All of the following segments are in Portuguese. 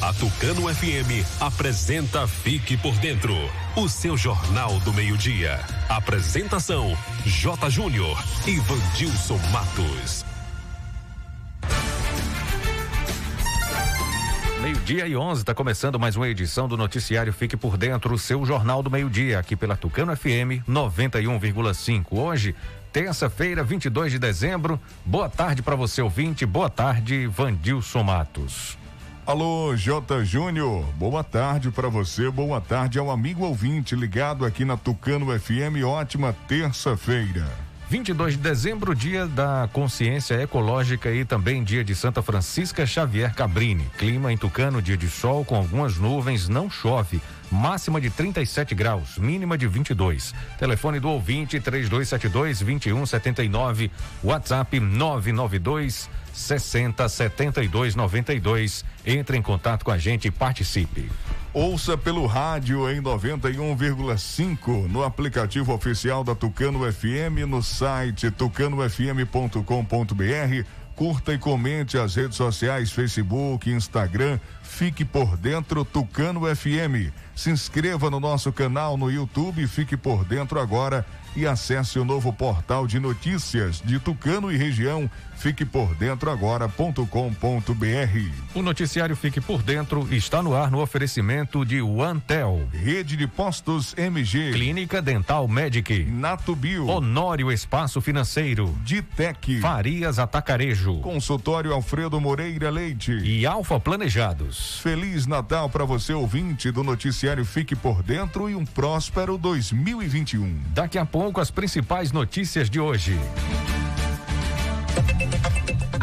A Tucano FM apresenta Fique por Dentro, o seu jornal do meio-dia. Apresentação: J. Júnior e Vandilson Matos. Meio-dia e 11, está começando mais uma edição do Noticiário Fique por Dentro, o seu jornal do meio-dia, aqui pela Tucano FM 91,5. Hoje, terça-feira, 22 de dezembro. Boa tarde para você, ouvinte. Boa tarde, Vandilson Matos. Alô, J. Júnior. Boa tarde para você. Boa tarde ao amigo ouvinte ligado aqui na Tucano FM. Ótima terça-feira. 22 de dezembro, dia da consciência ecológica e também dia de Santa Francisca Xavier Cabrini. Clima em Tucano, dia de sol com algumas nuvens, não chove. Máxima de 37 graus, mínima de 22. Telefone do ouvinte 3272 2179, WhatsApp 992 60 72 92. Entre em contato com a gente e participe. Ouça pelo rádio em 91,5 no aplicativo oficial da Tucano FM no site tucanofm.com.br. Curta e comente as redes sociais Facebook, Instagram. Fique por dentro Tucano FM. Se inscreva no nosso canal no YouTube, fique por dentro agora e acesse o novo portal de notícias de Tucano e região. Fique por dentro agora.com.br. O noticiário Fique por Dentro está no ar no oferecimento de OneTel, Rede de Postos MG, Clínica Dental Medic, Natubio, Honório Espaço Financeiro, Ditec, Farias Atacarejo, Consultório Alfredo Moreira Leite e Alfa Planejados. Feliz Natal para você ouvinte do noticiário Fique por Dentro e um próspero 2021. Daqui a pouco as principais notícias de hoje.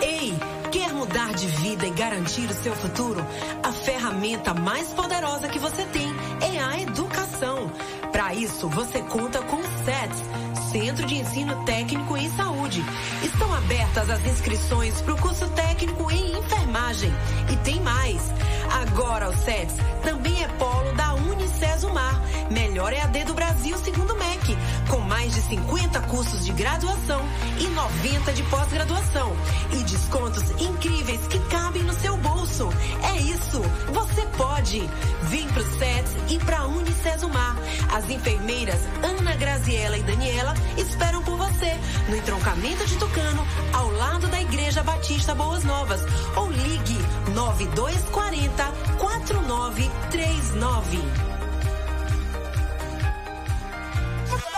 Ei, quer mudar de vida e garantir o seu futuro? A ferramenta mais poderosa que você tem é a educação. Para isso, você conta com o SETS, Centro de Ensino Técnico em Saúde. Estão abertas as inscrições para o curso técnico em enfermagem. E tem mais. Agora o SETS também é polo da Unicesumar, melhor EAD do Brasil segundo o MEC, com mais de 50 cursos de graduação e 90 de pós-graduação e descontos incríveis que cabem no seu bolso. Isso, você pode. Vem pro SETS e pra Unicesumar. As enfermeiras Ana Graziela e Daniela esperam por você no entroncamento de Tucano, ao lado da Igreja Batista Boas Novas. Ou ligue 9240 4939.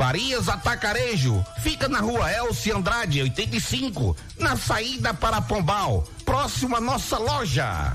Farias Atacarejo, fica na rua Elci Andrade, 85, na saída para Pombal, próximo à nossa loja.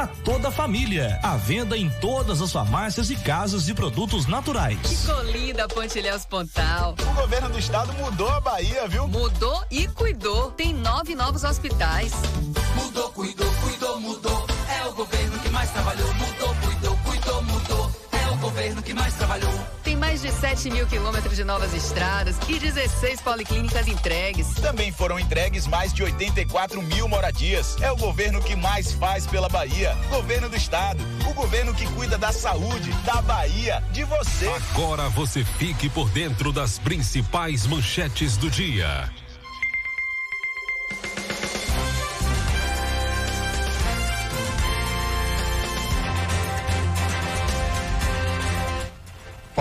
para toda a família. À venda em todas as farmácias e casas de produtos naturais. Ficou linda a Pontilhéus Pontal. O governo do estado mudou a Bahia, viu? Mudou e cuidou. Tem nove novos hospitais. Mudou, cuidou, cuidou, mudou. É o governo que mais trabalhou. Mudou, cuidou, cuidou, mudou. É o governo que mais trabalhou. Mais de 7 mil quilômetros de novas estradas e 16 policlínicas entregues. Também foram entregues mais de 84 mil moradias. É o governo que mais faz pela Bahia. Governo do Estado. O governo que cuida da saúde, da Bahia, de você. Agora você fique por dentro das principais manchetes do dia.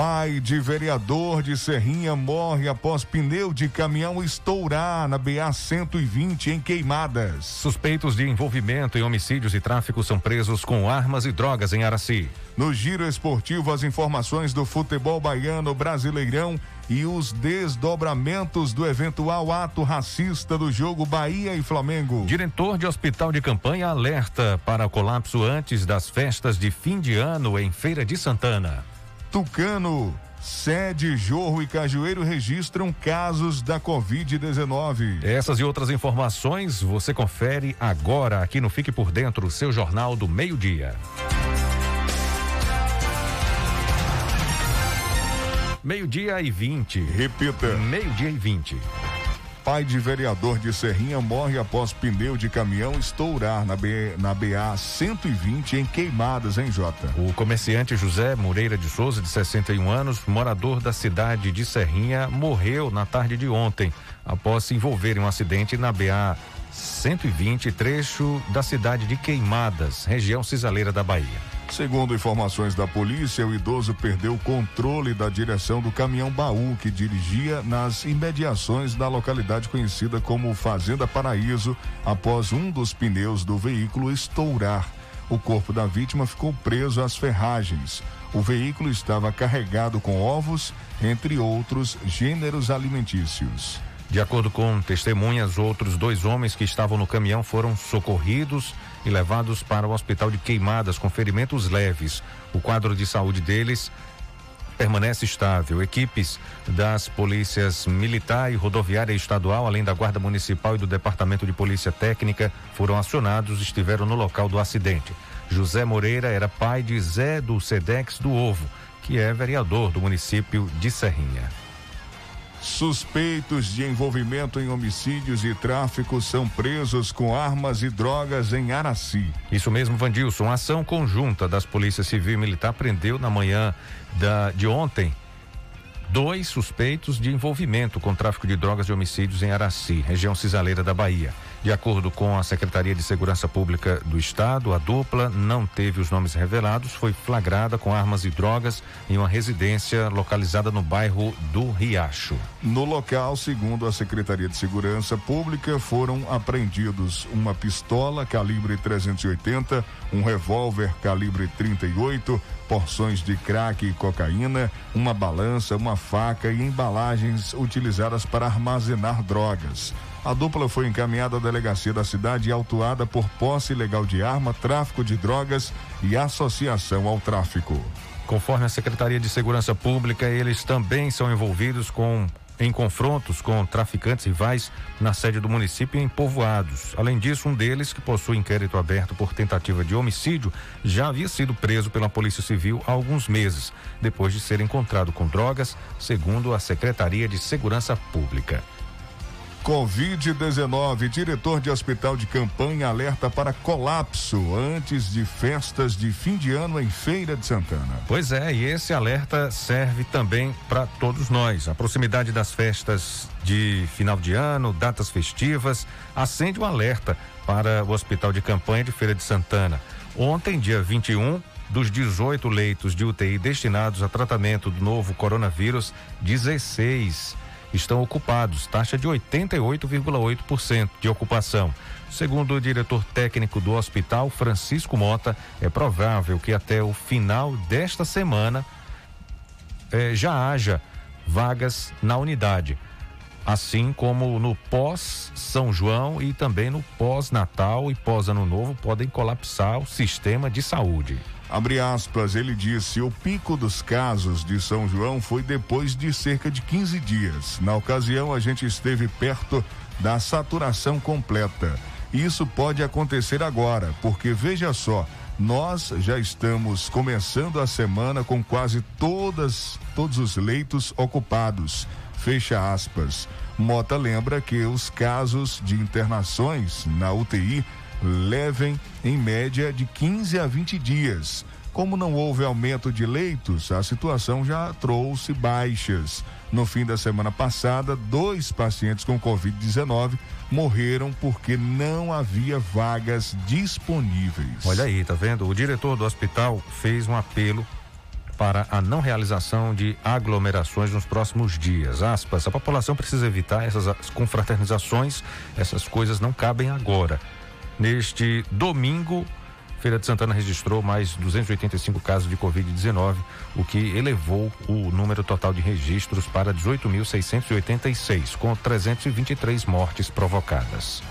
Pai de vereador de Serrinha morre após pneu de caminhão estourar na BA 120 em Queimadas. Suspeitos de envolvimento em homicídios e tráfico são presos com armas e drogas em Araci. No giro esportivo, as informações do futebol baiano brasileirão e os desdobramentos do eventual ato racista do jogo Bahia e Flamengo. Diretor de hospital de campanha alerta para colapso antes das festas de fim de ano em Feira de Santana. Tucano, Sede, Jorro e Cajueiro registram casos da Covid-19. Essas e outras informações você confere agora aqui no Fique por Dentro, seu jornal do meio-dia. Meio-dia e 20. Repita. Meio-dia e 20. Pai de vereador de Serrinha morre após pneu de caminhão estourar na, B, na BA 120 em Queimadas, em Jota. O comerciante José Moreira de Souza, de 61 anos, morador da cidade de Serrinha, morreu na tarde de ontem após se envolver em um acidente na BA 120, trecho da cidade de Queimadas, região cisaleira da Bahia. Segundo informações da polícia, o idoso perdeu o controle da direção do caminhão baú que dirigia nas imediações da localidade conhecida como Fazenda Paraíso após um dos pneus do veículo estourar. O corpo da vítima ficou preso às ferragens. O veículo estava carregado com ovos, entre outros gêneros alimentícios. De acordo com testemunhas, outros dois homens que estavam no caminhão foram socorridos e levados para o hospital de queimadas com ferimentos leves. O quadro de saúde deles permanece estável. Equipes das polícias militar e rodoviária estadual, além da Guarda Municipal e do Departamento de Polícia Técnica, foram acionados e estiveram no local do acidente. José Moreira era pai de Zé do Sedex do Ovo, que é vereador do município de Serrinha. Suspeitos de envolvimento em homicídios e tráfico são presos com armas e drogas em Araci. Isso mesmo, Vandilson. A ação conjunta das polícias civil e militar prendeu na manhã da, de ontem dois suspeitos de envolvimento com tráfico de drogas e homicídios em Araci, região cisaleira da Bahia. De acordo com a Secretaria de Segurança Pública do Estado, a dupla não teve os nomes revelados, foi flagrada com armas e drogas em uma residência localizada no bairro do Riacho. No local, segundo a Secretaria de Segurança Pública, foram apreendidos uma pistola calibre 380, um revólver calibre 38, porções de crack e cocaína, uma balança, uma faca e embalagens utilizadas para armazenar drogas. A dupla foi encaminhada à delegacia da cidade e autuada por posse ilegal de arma, tráfico de drogas e associação ao tráfico. Conforme a Secretaria de Segurança Pública, eles também são envolvidos com em confrontos com traficantes rivais na sede do município e em povoados. Além disso, um deles, que possui inquérito aberto por tentativa de homicídio, já havia sido preso pela Polícia Civil há alguns meses, depois de ser encontrado com drogas, segundo a Secretaria de Segurança Pública. Covid-19, diretor de hospital de campanha alerta para colapso antes de festas de fim de ano em Feira de Santana. Pois é, e esse alerta serve também para todos nós. A proximidade das festas de final de ano, datas festivas, acende um alerta para o hospital de campanha de Feira de Santana. Ontem, dia 21, dos 18 leitos de UTI destinados a tratamento do novo coronavírus, 16 estão ocupados, taxa de 88,8% de ocupação. Segundo o diretor técnico do hospital, Francisco Mota, é provável que até o final desta semana eh, já haja vagas na unidade, assim como no pós-São João e também no pós-Natal e pós-Ano Novo podem colapsar o sistema de saúde. Abre aspas, ele disse: o pico dos casos de São João foi depois de cerca de 15 dias. Na ocasião, a gente esteve perto da saturação completa. Isso pode acontecer agora, porque veja só, nós já estamos começando a semana com quase todas todos os leitos ocupados. Fecha aspas. Mota lembra que os casos de internações na UTI levem em média de 15 a 20 dias. Como não houve aumento de leitos, a situação já trouxe baixas. No fim da semana passada, dois pacientes com Covid-19 morreram porque não havia vagas disponíveis. Olha aí, tá vendo? O diretor do hospital fez um apelo para a não realização de aglomerações nos próximos dias. Aspas, a população precisa evitar essas confraternizações, essas coisas não cabem agora. Neste domingo, Feira de Santana registrou mais 285 casos de Covid-19, o que elevou o número total de registros para 18.686, com 323 mortes provocadas.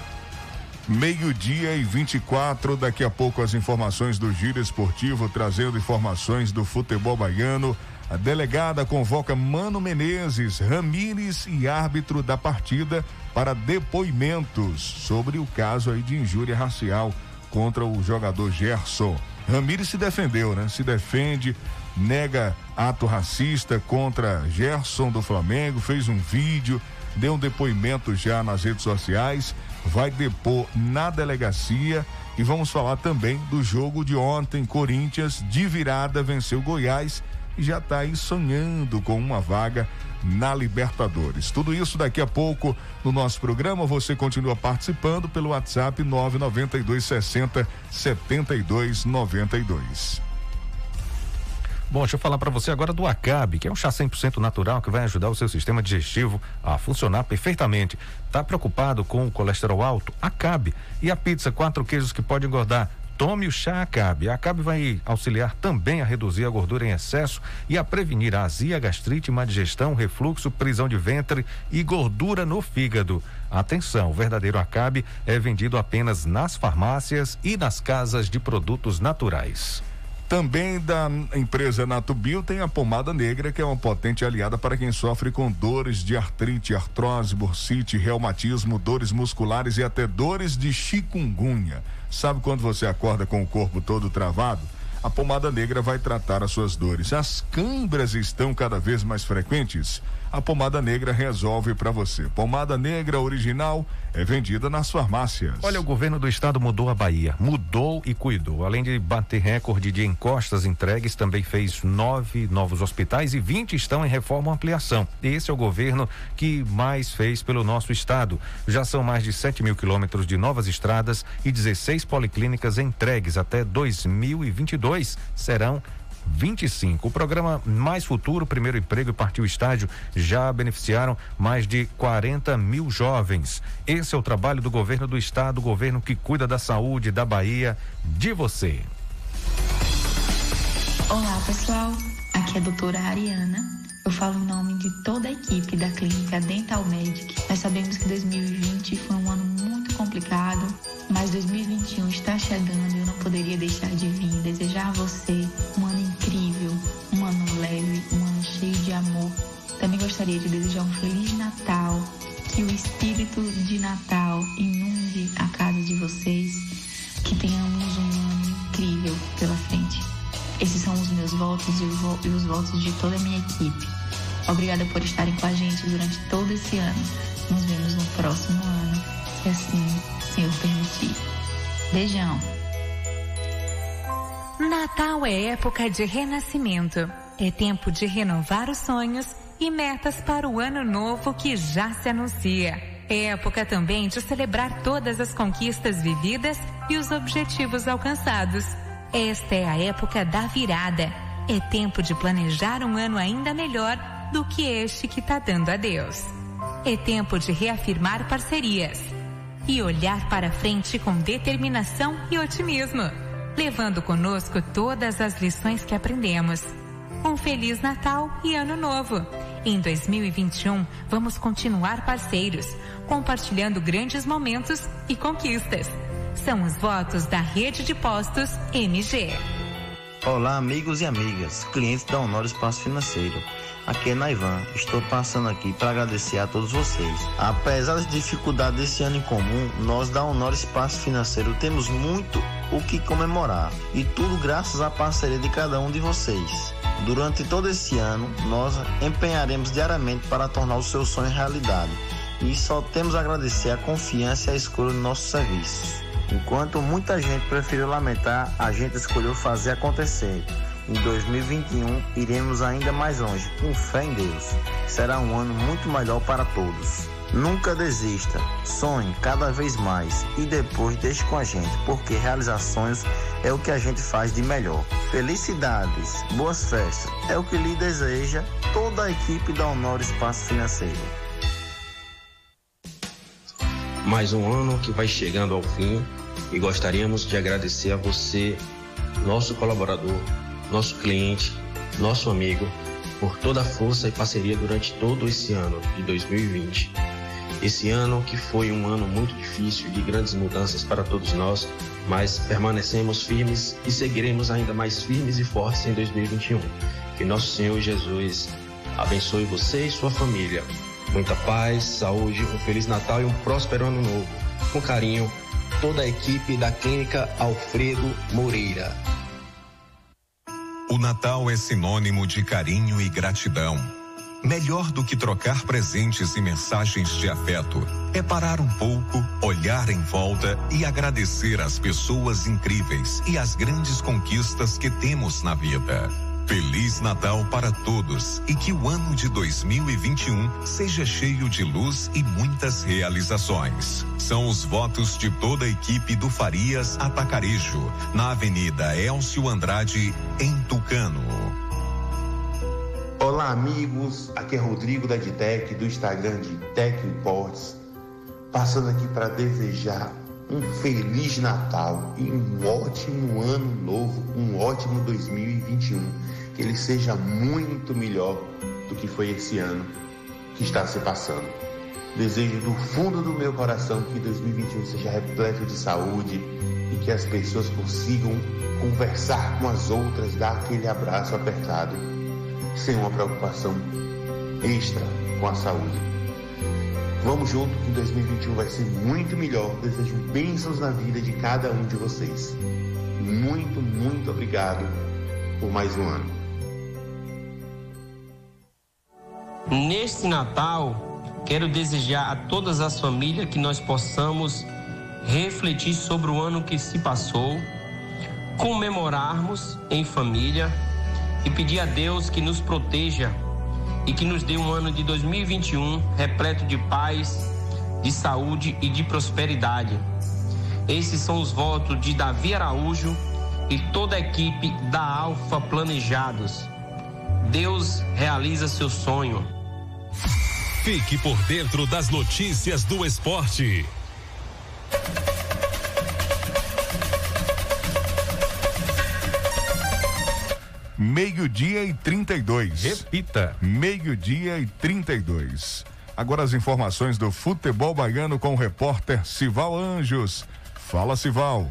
Meio-dia e 24, daqui a pouco as informações do Giro Esportivo, trazendo informações do futebol baiano. A delegada convoca Mano Menezes, Ramires e árbitro da partida para depoimentos sobre o caso aí de injúria racial contra o jogador Gerson. Ramires se defendeu, né? Se defende, nega ato racista contra Gerson do Flamengo, fez um vídeo, deu um depoimento já nas redes sociais, vai depor na delegacia e vamos falar também do jogo de ontem, Corinthians de virada venceu Goiás já está aí sonhando com uma vaga na Libertadores. Tudo isso daqui a pouco no nosso programa. Você continua participando pelo WhatsApp 992 60 72 92. Bom, deixa eu falar para você agora do Acabe, que é um chá 100% natural que vai ajudar o seu sistema digestivo a funcionar perfeitamente. Tá preocupado com o colesterol alto? Acabe. E a pizza quatro queijos que pode engordar? Tome o chá Acabe. A Acabe vai auxiliar também a reduzir a gordura em excesso e a prevenir a azia, gastrite, má digestão, refluxo, prisão de ventre e gordura no fígado. Atenção, o verdadeiro Acabe é vendido apenas nas farmácias e nas casas de produtos naturais. Também da empresa Natubio tem a pomada negra, que é uma potente aliada para quem sofre com dores de artrite, artrose, bursite, reumatismo, dores musculares e até dores de chikungunya. Sabe quando você acorda com o corpo todo travado? A pomada negra vai tratar as suas dores. As câimbras estão cada vez mais frequentes a pomada negra resolve para você. Pomada negra original é vendida nas farmácias. Olha, o governo do estado mudou a Bahia, mudou e cuidou. Além de bater recorde de encostas entregues, também fez nove novos hospitais e 20 estão em reforma ou ampliação. Esse é o governo que mais fez pelo nosso estado. Já são mais de 7 mil quilômetros de novas estradas e 16 policlínicas entregues até 2022 serão 25. O programa Mais Futuro, Primeiro Emprego e Partiu Estágio já beneficiaram mais de 40 mil jovens. Esse é o trabalho do governo do estado, o governo que cuida da saúde da Bahia, de você. Olá, pessoal. Aqui é a doutora Ariana. Eu falo em nome de toda a equipe da clínica Dental Medic. Nós sabemos que 2020 foi um ano muito complicado, mas 2021 está chegando e eu não poderia deixar de vir desejar a você ano leve, um ano cheio de amor. Também gostaria de desejar um feliz Natal, que o espírito de Natal inunde a casa de vocês, que tenhamos um ano incrível pela frente. Esses são os meus votos e os votos de toda a minha equipe. Obrigada por estarem com a gente durante todo esse ano. Nos vemos no próximo ano, se assim Senhor permitir. Beijão. Natal é época de renascimento. É tempo de renovar os sonhos e metas para o ano novo que já se anuncia. É época também de celebrar todas as conquistas vividas e os objetivos alcançados. Esta é a época da virada. É tempo de planejar um ano ainda melhor do que este que está dando a Deus. É tempo de reafirmar parcerias e olhar para frente com determinação e otimismo, levando conosco todas as lições que aprendemos. Um Feliz Natal e Ano Novo! Em 2021, vamos continuar parceiros, compartilhando grandes momentos e conquistas. São os votos da Rede de Postos MG. Olá, amigos e amigas, clientes da Honor Espaço Financeiro. Aqui é Naivan. Estou passando aqui para agradecer a todos vocês. Apesar das dificuldades desse ano em comum, nós da Honor Espaço Financeiro temos muito o que comemorar e tudo graças à parceria de cada um de vocês. Durante todo esse ano, nós empenharemos diariamente para tornar o seu sonho realidade e só temos a agradecer a confiança e a escolha dos nossos serviços. Enquanto muita gente preferiu lamentar, a gente escolheu fazer acontecer. Em 2021, iremos ainda mais longe, com fé em Deus. Será um ano muito melhor para todos. Nunca desista, sonhe cada vez mais e depois deixe com a gente, porque realizar sonhos é o que a gente faz de melhor. Felicidades, boas festas, é o que lhe deseja toda a equipe da Honor Espaço Financeiro. Mais um ano que vai chegando ao fim e gostaríamos de agradecer a você, nosso colaborador, nosso cliente, nosso amigo, por toda a força e parceria durante todo esse ano de 2020. Esse ano que foi um ano muito difícil, de grandes mudanças para todos nós, mas permanecemos firmes e seguiremos ainda mais firmes e fortes em 2021. Que nosso Senhor Jesus abençoe você e sua família. Muita paz, saúde, um Feliz Natal e um próspero Ano Novo. Com carinho, toda a equipe da Clínica Alfredo Moreira. O Natal é sinônimo de carinho e gratidão. Melhor do que trocar presentes e mensagens de afeto é parar um pouco, olhar em volta e agradecer às pessoas incríveis e às grandes conquistas que temos na vida. Feliz Natal para todos e que o ano de 2021 seja cheio de luz e muitas realizações. São os votos de toda a equipe do Farias Atacarejo, na Avenida Elcio Andrade, em Tucano. Olá, amigos. Aqui é Rodrigo da Edtech, do Instagram de Tech Imports. Passando aqui para desejar um feliz Natal e um ótimo ano novo, um ótimo 2021. Que ele seja muito melhor do que foi esse ano que está se passando. Desejo do fundo do meu coração que 2021 seja repleto de saúde e que as pessoas consigam conversar com as outras, dar aquele abraço apertado sem uma preocupação extra com a saúde. Vamos junto que 2021 vai ser muito melhor. Desejo bênçãos na vida de cada um de vocês. Muito, muito obrigado por mais um ano. Neste Natal, quero desejar a todas as famílias que nós possamos refletir sobre o ano que se passou, comemorarmos em família e pedir a Deus que nos proteja e que nos dê um ano de 2021 repleto de paz, de saúde e de prosperidade. Esses são os votos de Davi Araújo e toda a equipe da Alfa Planejados. Deus realiza seu sonho. Fique por dentro das notícias do esporte. Meio-dia e 32. Repita. Meio-dia e 32. Agora as informações do futebol baiano com o repórter Sival Anjos. Fala, Sival.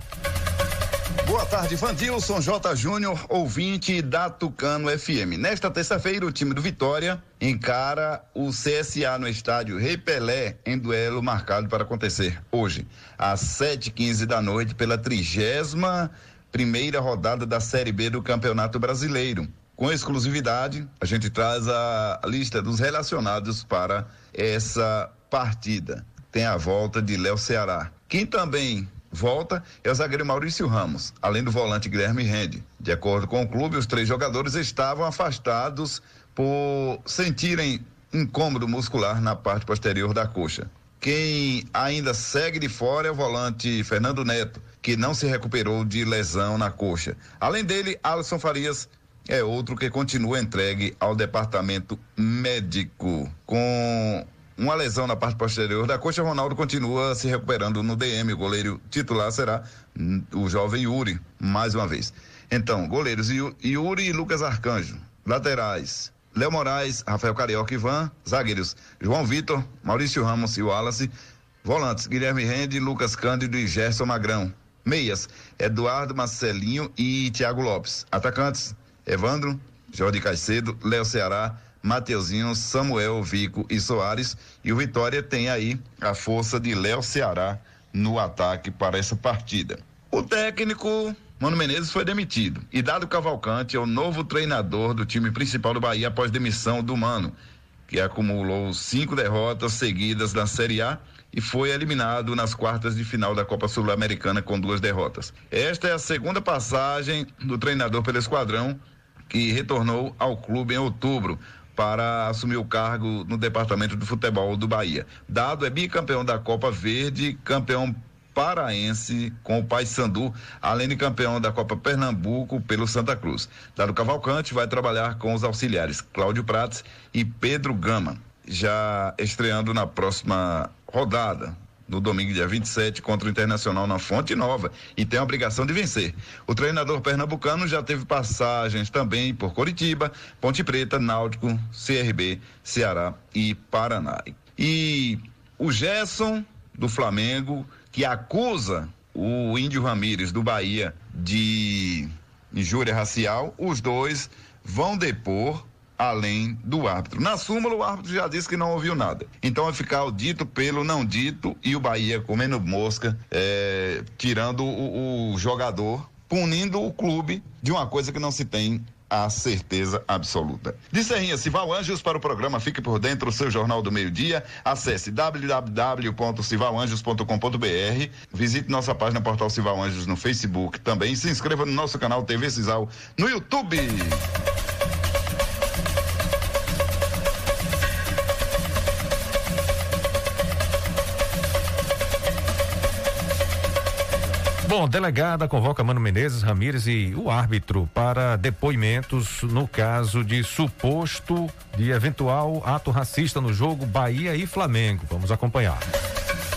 Boa tarde, Vandilson J. Júnior, ouvinte da Tucano FM. Nesta terça-feira, o time do Vitória encara o CSA no estádio Rei Pelé em duelo marcado para acontecer hoje, às 7h15 da noite, pela trigésima primeira rodada da Série B do Campeonato Brasileiro. Com exclusividade, a gente traz a lista dos relacionados para essa partida. Tem a volta de Léo Ceará. Quem também volta é o zagueiro Maurício Ramos, além do volante Guilherme Rende. De acordo com o clube, os três jogadores estavam afastados por sentirem incômodo muscular na parte posterior da coxa. Quem ainda segue de fora é o volante Fernando Neto, que não se recuperou de lesão na coxa. Além dele, Alisson Farias é outro que continua entregue ao departamento médico. Com uma lesão na parte posterior da coxa, Ronaldo continua se recuperando no DM. O goleiro titular será o jovem Yuri, mais uma vez. Então, goleiros Yuri e Lucas Arcanjo. Laterais, Léo Moraes, Rafael Carioca Ivan, zagueiros João Vitor, Maurício Ramos e Wallace, volantes Guilherme Rende, Lucas Cândido e Gerson Magrão, meias Eduardo Marcelinho e Thiago Lopes, atacantes Evandro, Jorge Caicedo, Léo Ceará, Mateuzinho, Samuel, Vico e Soares e o Vitória tem aí a força de Léo Ceará no ataque para essa partida. O técnico Mano Menezes foi demitido e Dado Cavalcante é o novo treinador do time principal do Bahia após demissão do Mano, que acumulou cinco derrotas seguidas na Série A e foi eliminado nas quartas de final da Copa Sul-Americana com duas derrotas. Esta é a segunda passagem do treinador pelo esquadrão, que retornou ao clube em outubro para assumir o cargo no departamento de futebol do Bahia. Dado é bicampeão da Copa Verde, campeão paraense com o Paysandu, além de campeão da Copa Pernambuco pelo Santa Cruz. Dado Cavalcante vai trabalhar com os auxiliares Cláudio Prates e Pedro Gama, já estreando na próxima rodada, no domingo, dia 27, contra o Internacional na Fonte Nova e tem a obrigação de vencer. O treinador pernambucano já teve passagens também por Coritiba, Ponte Preta, Náutico, CRB, Ceará e Paraná. E o Gerson do Flamengo que acusa o Índio Ramírez do Bahia de injúria racial, os dois vão depor além do árbitro. Na súmula, o árbitro já disse que não ouviu nada. Então vai ficar o dito pelo não dito e o Bahia comendo mosca, é, tirando o, o jogador, punindo o clube de uma coisa que não se tem a certeza absoluta. De Serrinha Anjos para o programa Fique por Dentro, seu Jornal do Meio-Dia. Acesse www.civalanjos.com.br. Visite nossa página Portal Cival Anjos no Facebook também. Se inscreva no nosso canal TV Cisal no YouTube. Bom, delegada convoca Mano Menezes, Ramírez e o árbitro para depoimentos no caso de suposto de eventual ato racista no jogo Bahia e Flamengo. Vamos acompanhar.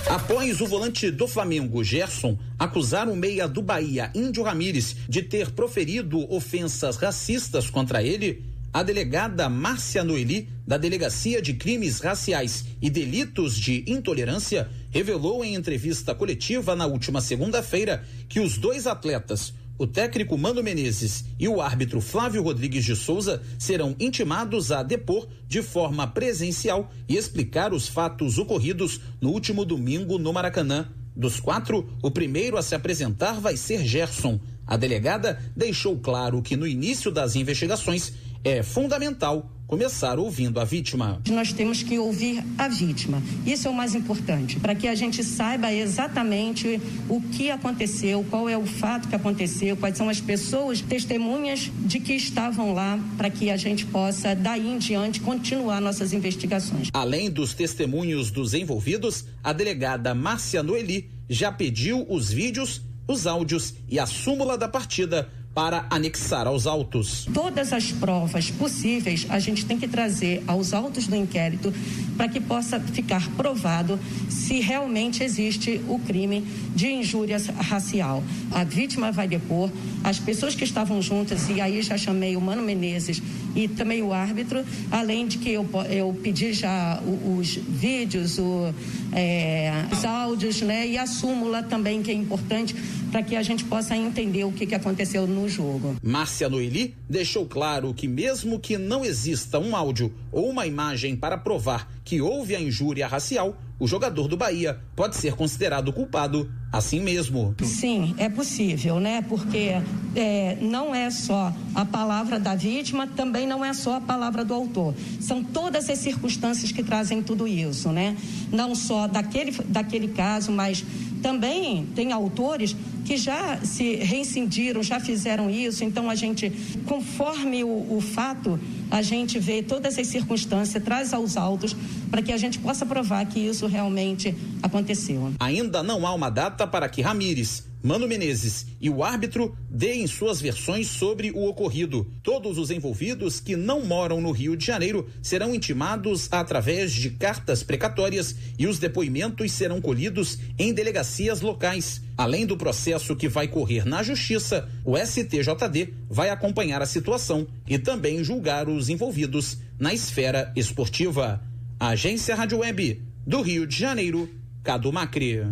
Após o volante do Flamengo, Gerson, acusar o meia do Bahia, Índio Ramírez, de ter proferido ofensas racistas contra ele, a delegada Márcia Noeli, da Delegacia de Crimes Raciais e Delitos de Intolerância, revelou em entrevista coletiva na última segunda-feira que os dois atletas, o técnico Mano Menezes e o árbitro Flávio Rodrigues de Souza, serão intimados a depor de forma presencial e explicar os fatos ocorridos no último domingo no Maracanã. Dos quatro, o primeiro a se apresentar vai ser Gerson. A delegada deixou claro que no início das investigações é fundamental começar ouvindo a vítima. Nós temos que ouvir a vítima. Isso é o mais importante, para que a gente saiba exatamente o que aconteceu, qual é o fato que aconteceu, quais são as pessoas testemunhas de que estavam lá, para que a gente possa, daí em diante, continuar nossas investigações. Além dos testemunhos dos envolvidos, a delegada Márcia Noeli já pediu os vídeos, os áudios e a súmula da partida para anexar aos autos. Todas as provas possíveis a gente tem que trazer aos autos do inquérito para que possa ficar provado se realmente existe o crime de injúria racial. A vítima vai depor, as pessoas que estavam juntas, e aí já chamei o Mano Menezes e também o árbitro, além de que eu, eu pedi já os, vídeos, o, é, os áudios, né, e a súmula também, que é importante para que a gente possa entender o que, que aconteceu no jogo. Márcia Noeli deixou claro que, mesmo que não exista um áudio ou uma imagem para provar que houve a injúria racial, o jogador do Bahia pode ser considerado culpado assim mesmo. Sim, é possível, né? Porque é, não é só a palavra da vítima, também não é só a palavra do autor. São todas as circunstâncias que trazem tudo isso, né? Não só daquele, daquele caso, mas também tem autores que já se reincindiram, já fizeram isso. Então, a gente, conforme o, o fato, a gente vê todas as circunstâncias, traz aos autos para que a gente possa provar que isso realmente aconteceu. Ainda não há uma data para que Ramires Mano Menezes e o árbitro deem suas versões sobre o ocorrido. Todos os envolvidos que não moram no Rio de Janeiro serão intimados através de cartas precatórias e os depoimentos serão colhidos em delegacias locais. Além do processo que vai correr na Justiça, o STJD vai acompanhar a situação e também julgar os envolvidos na esfera esportiva. Agência Rádio Web do Rio de Janeiro, Cado Macri.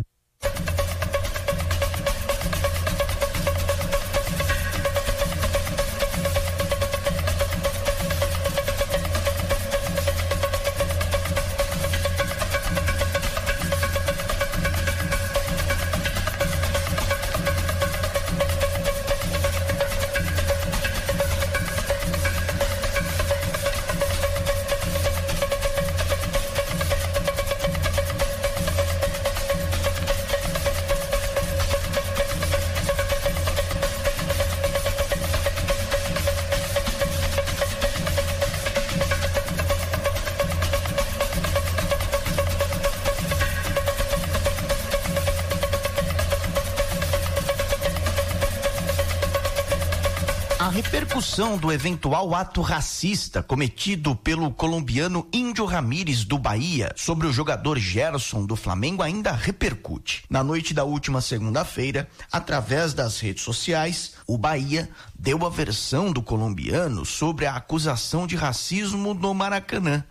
Repercussão do eventual ato racista cometido pelo colombiano Índio Ramírez do Bahia sobre o jogador Gerson do Flamengo ainda repercute. Na noite da última segunda-feira, através das redes sociais, o Bahia deu a versão do colombiano sobre a acusação de racismo no Maracanã.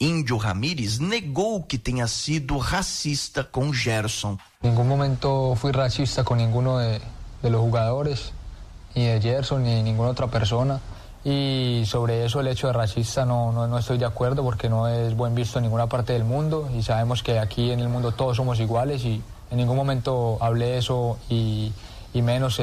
Índio Ramírez negou que tenha sido racista com Gerson. Em nenhum momento fui racista com nenhum de, de los jugadores. Ni de Gerson, ni de ninguna otra persona. Y sobre eso el hecho de racista no, no, no, estoy de acuerdo porque no es buen visto en ninguna parte del mundo y sabemos que aquí en el mundo todos somos iguales y en ningún momento hablé eso y, menos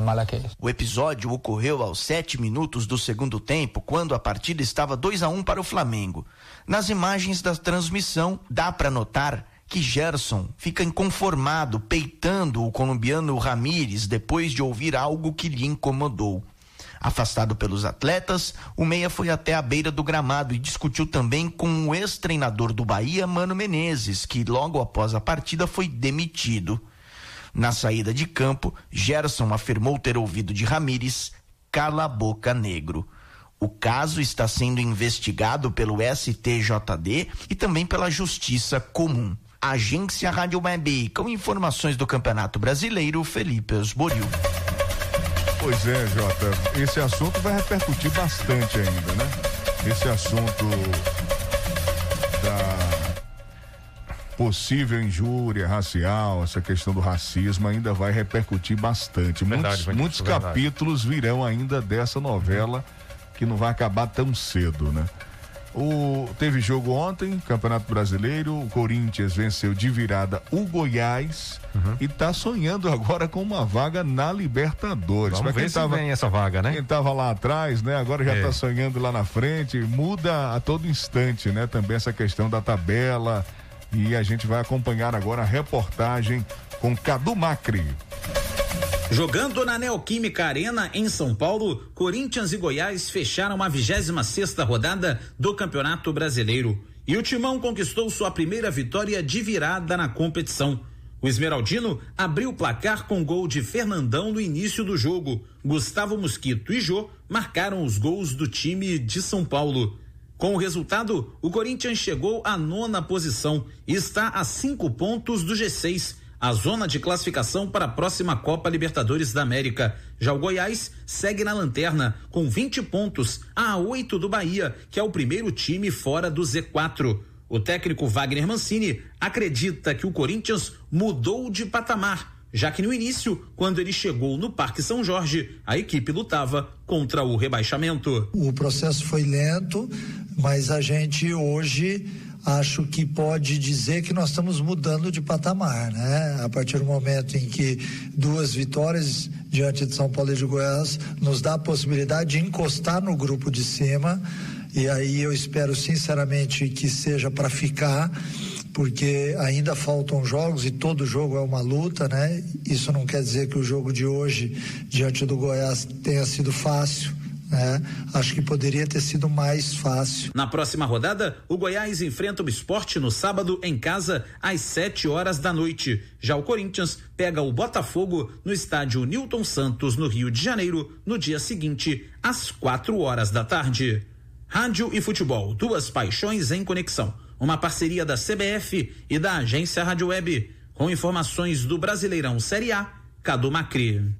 mala que. O episódio ocorreu aos sete minutos do segundo tempo, quando a partida estava 2 a 1 um para o Flamengo. Nas imagens da transmissão, dá para notar que Gerson fica inconformado, peitando o colombiano Ramírez depois de ouvir algo que lhe incomodou. Afastado pelos atletas, o Meia foi até a beira do gramado e discutiu também com o ex-treinador do Bahia, Mano Menezes, que logo após a partida foi demitido. Na saída de campo, Gerson afirmou ter ouvido de Ramires: cala a boca, negro. O caso está sendo investigado pelo STJD e também pela Justiça Comum. Agência Rádio Web, com informações do Campeonato Brasileiro, Felipe Osboril. Pois é, Jota, esse assunto vai repercutir bastante ainda, né? Esse assunto da possível injúria racial, essa questão do racismo ainda vai repercutir bastante. Verdade, muitos muitos verdade. capítulos virão ainda dessa novela que não vai acabar tão cedo, né? O, teve jogo ontem, Campeonato Brasileiro, o Corinthians venceu de virada o Goiás Uhum. e tá sonhando agora com uma vaga na Libertadores. Vamos quem ver se vem essa vaga, né? Quem tava lá atrás, né? Agora já É. tá sonhando lá na frente, muda a todo instante, né? Também essa questão da tabela e a gente vai acompanhar agora a reportagem com Cadu Macri. Jogando na Neoquímica Arena, em São Paulo, Corinthians e Goiás fecharam a 26 sexta rodada do Campeonato Brasileiro. E o Timão conquistou sua primeira vitória de virada na competição. O Esmeraldino abriu o placar com gol de Fernandão no início do jogo. Gustavo Mosquito e Jô marcaram os gols do time de São Paulo. Com o resultado, o Corinthians chegou à nona posição e está a cinco pontos do G6, a zona de classificação para a próxima Copa Libertadores da América. Já o Goiás segue na lanterna com 20 pontos, a oito do Bahia, que é o primeiro time fora do Z4. O técnico Wagner Mancini acredita que o Corinthians mudou de patamar, já que no início, quando ele chegou no Parque São Jorge, a equipe lutava contra o rebaixamento. O processo foi lento, mas a gente hoje acho que pode dizer que nós estamos mudando de patamar, né? A partir do momento em que duas vitórias diante de São Paulo e de Goiás nos dá a possibilidade de encostar no grupo de cima. E aí eu espero sinceramente que seja para ficar, porque ainda faltam jogos e todo jogo é uma luta, né? Isso não quer dizer que o jogo de hoje diante do Goiás tenha sido fácil, né? Acho que poderia ter sido mais fácil. Na próxima rodada, o Goiás enfrenta o esporte no sábado em casa, às 7 horas da noite. Já o Corinthians pega o Botafogo no estádio Newton Santos, no Rio de Janeiro, no dia seguinte, às 4 horas da tarde. Rádio e futebol, duas paixões em conexão. Uma parceria da CBF e da agência Rádio Web. Com informações do Brasileirão Série A, Cadu Macri.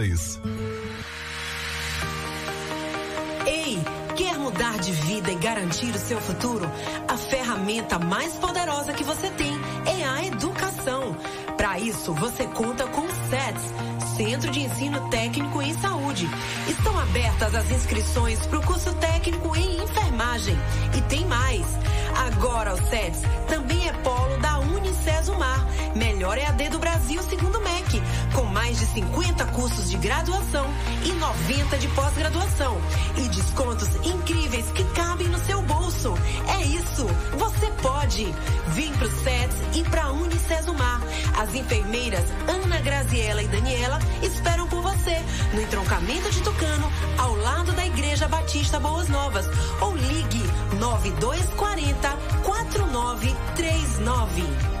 Ei, quer mudar de vida e garantir o seu futuro? A ferramenta mais poderosa que você tem é a educação. Para isso, você conta com o SETS, Centro de Ensino Técnico em Saúde. Estão abertas as inscrições para o curso técnico em enfermagem. E tem mais. Agora o SETS também é polo da Unicesumar, melhor EAD do Brasil segundo o MEC, com mais de 50 cursos de graduação e 90 de pós-graduação e descontos incríveis que cabem no seu bolso. É isso, você pode. Vem pro SETS e pra Unicesumar. As enfermeiras Ana Graziela e Daniela esperam por você no entroncamento de Tucano, ao lado da Igreja Batista Boas Novas. Ou ligue 9240 4939.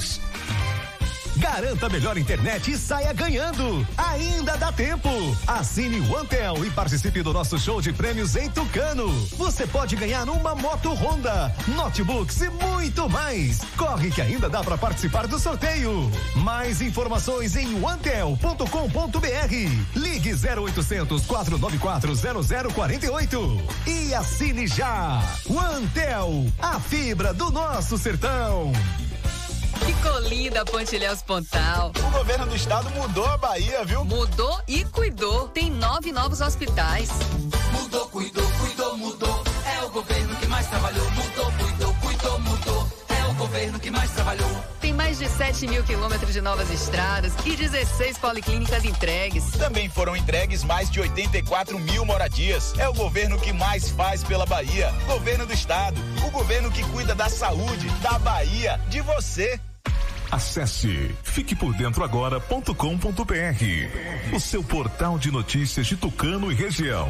Garanta a melhor internet e saia ganhando. Ainda dá tempo. Assine o Antel e participe do nosso show de prêmios em Tucano. Você pode ganhar uma moto Honda, notebooks e muito mais. Corre que ainda dá para participar do sorteio. Mais informações em antel.com.br. Ligue 0800 494 0048 e assine já. O Antel, a fibra do nosso sertão. Ficou linda a Pontilhéus Pontal. O governo do estado mudou a Bahia, viu? Mudou e cuidou. Tem nove novos hospitais. Mudou, cuidou, cuidou, mudou. É o governo que mais trabalhou. Mudou, cuidou, cuidou, mudou. É o governo que mais trabalhou. Tem mais de 7 mil quilômetros de novas estradas e 16 policlínicas entregues. Também foram entregues mais de 84 mil moradias. É o governo que mais faz pela Bahia. Governo do estado. O governo que cuida da saúde, da Bahia, de você. Acesse fiquepordentroagora.com.br, o seu portal de notícias de Tucano e região.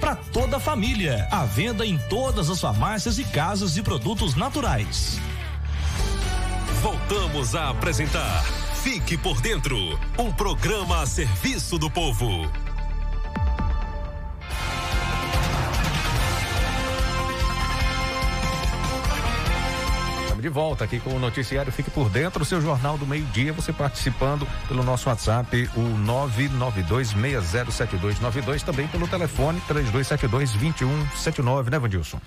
para toda a família. À venda em todas as farmácias e casas de produtos naturais. Voltamos a apresentar Fique por Dentro um programa a serviço do povo. De volta aqui com o noticiário Fique por Dentro, o seu jornal do meio-dia, você participando pelo nosso WhatsApp, o 992607292, também pelo telefone 32722179, né, Vandilson?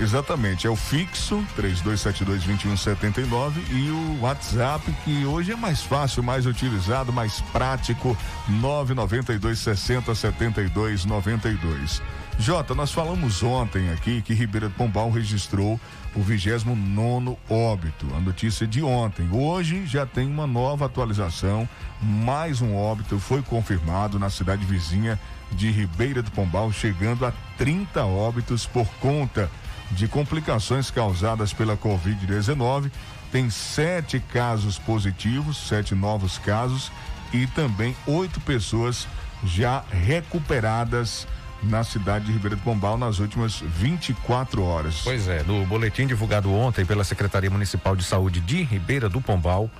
Exatamente, é o fixo 32722179 e o WhatsApp que hoje é mais fácil, mais utilizado, mais prático, 992607292. Jota, nós falamos ontem aqui que Ribeira do Pombal registrou o 29 óbito. A notícia de ontem. Hoje já tem uma nova atualização. Mais um óbito foi confirmado na cidade vizinha de Ribeira do Pombal, chegando a 30 óbitos por conta de complicações causadas pela Covid-19. Tem sete casos positivos, sete novos casos e também oito pessoas já recuperadas na cidade de Ribeira do Pombal nas últimas 24 horas. Pois é, no boletim divulgado ontem pela Secretaria Municipal de Saúde de Ribeira do Pombal,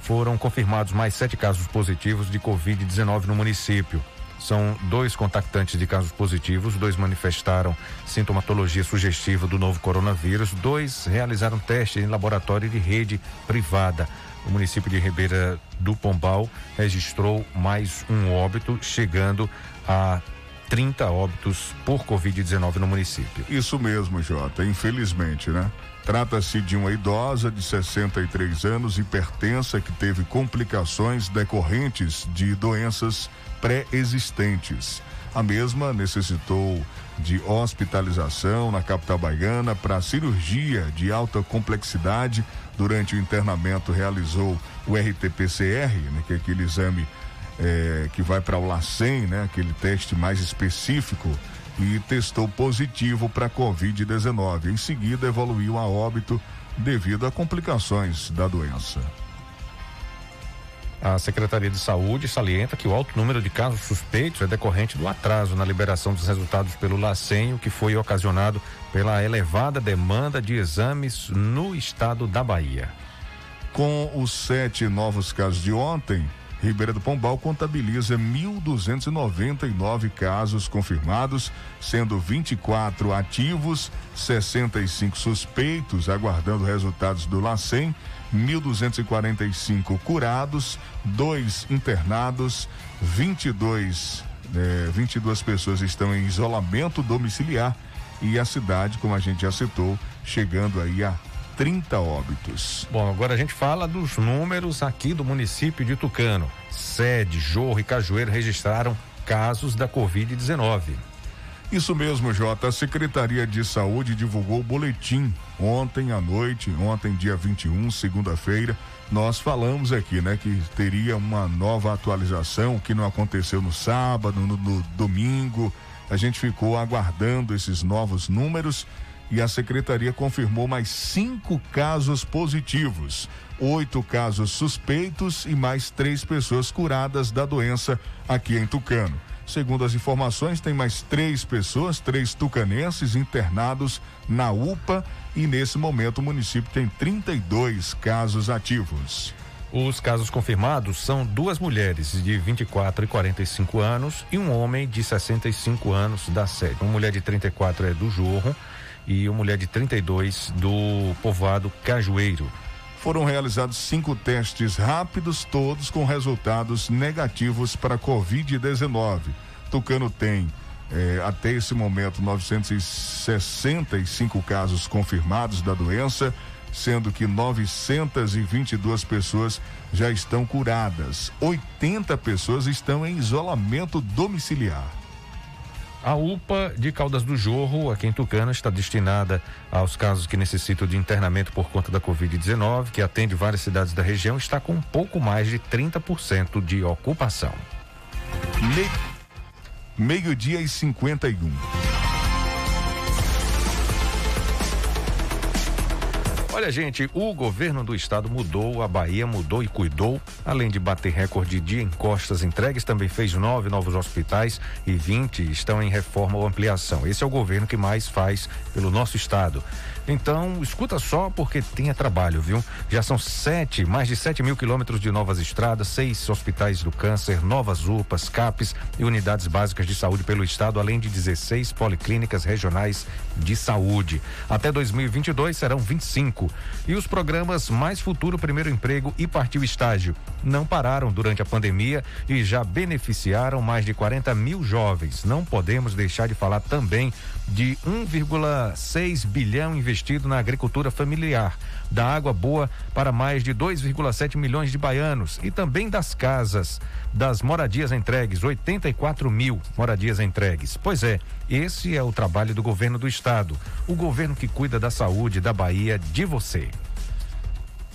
foram confirmados mais sete casos positivos de Covid-19 no município. São dois contactantes de casos positivos, dois manifestaram sintomatologia sugestiva do novo coronavírus, dois realizaram teste em laboratório de rede privada. O município de Ribeira do Pombal registrou mais um óbito, chegando a 30 óbitos por Covid-19 no município. Isso mesmo, Jota, infelizmente, né? Trata-se de uma idosa de 63 anos, hipertensa, que teve complicações decorrentes de doenças pré-existentes. A mesma necessitou de hospitalização na capital baiana para cirurgia de alta complexidade. Durante o internamento, realizou o RT-PCR, né, que é aquele exame é, que vai para o LACEN, né, aquele teste mais específico, e testou positivo para Covid-19. Em seguida, evoluiu a óbito devido a complicações da doença. A Secretaria de Saúde salienta que o alto número de casos suspeitos é decorrente do atraso na liberação dos resultados pelo LACEN, o que foi ocasionado pela elevada demanda de exames no estado da Bahia. Com os sete novos casos de ontem, Ribeira do Pombal contabiliza 1.299 casos confirmados, sendo 24 ativos, 65 suspeitos, aguardando resultados do LACEN, 1.245 curados, dois internados, 22, eh, 22 pessoas estão em isolamento domiciliar e a cidade, como a gente já citou, chegando aí a 30 óbitos. Bom, agora a gente fala dos números aqui do município de Tucano. Sede, Jorro e Cajueiro registraram casos da Covid-19. Isso mesmo, Jota. A Secretaria de Saúde divulgou o boletim ontem à noite, ontem, dia 21, segunda-feira. Nós falamos aqui, né, que teria uma nova atualização que não aconteceu no sábado, no, no domingo. A gente ficou aguardando esses novos números e a secretaria confirmou mais cinco casos positivos, oito casos suspeitos e mais três pessoas curadas da doença aqui em Tucano. Segundo as informações, tem mais três pessoas, três tucanenses internados na UPA e nesse momento o município tem 32 casos ativos. Os casos confirmados são duas mulheres de 24 e 45 anos e um homem de 65 anos da sede. Uma mulher de 34 é do Jorro e uma mulher de 32 do povoado Cajueiro. Foram realizados cinco testes rápidos, todos com resultados negativos para Covid-19. Tucano tem eh, até esse momento 965 casos confirmados da doença, sendo que 922 pessoas já estão curadas. 80 pessoas estão em isolamento domiciliar. A UPA de Caldas do Jorro, aqui em Tucano, está destinada aos casos que necessitam de internamento por conta da Covid-19, que atende várias cidades da região, está com pouco mais de 30% de ocupação. Me... Meio-dia e 51. Olha, gente, o governo do estado mudou, a Bahia mudou e cuidou. Além de bater recorde de encostas entregues, também fez nove novos hospitais e 20 estão em reforma ou ampliação. Esse é o governo que mais faz pelo nosso estado. Então, escuta só porque tenha trabalho, viu? Já são sete, mais de sete mil quilômetros de novas estradas, seis hospitais do câncer, novas UPAs, CAPs e unidades básicas de saúde pelo estado, além de 16 policlínicas regionais de saúde. Até 2022 serão 25. E os programas Mais Futuro Primeiro Emprego e Partiu Estágio não pararam durante a pandemia e já beneficiaram mais de 40 mil jovens. Não podemos deixar de falar também de 1,6 bilhão investido na agricultura familiar, da água boa para mais de 2,7 milhões de baianos e também das casas, das moradias entregues, 84 mil moradias entregues. Pois é, esse é o trabalho do governo do estado, o governo que cuida da saúde da Bahia de você.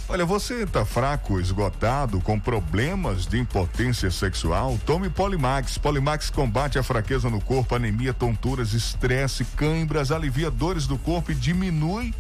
Olha, você está fraco, esgotado, com problemas de impotência sexual? Tome Polimax. Polimax combate a fraqueza no corpo, anemia, tonturas, estresse, cãibras, alivia dores do corpo e diminui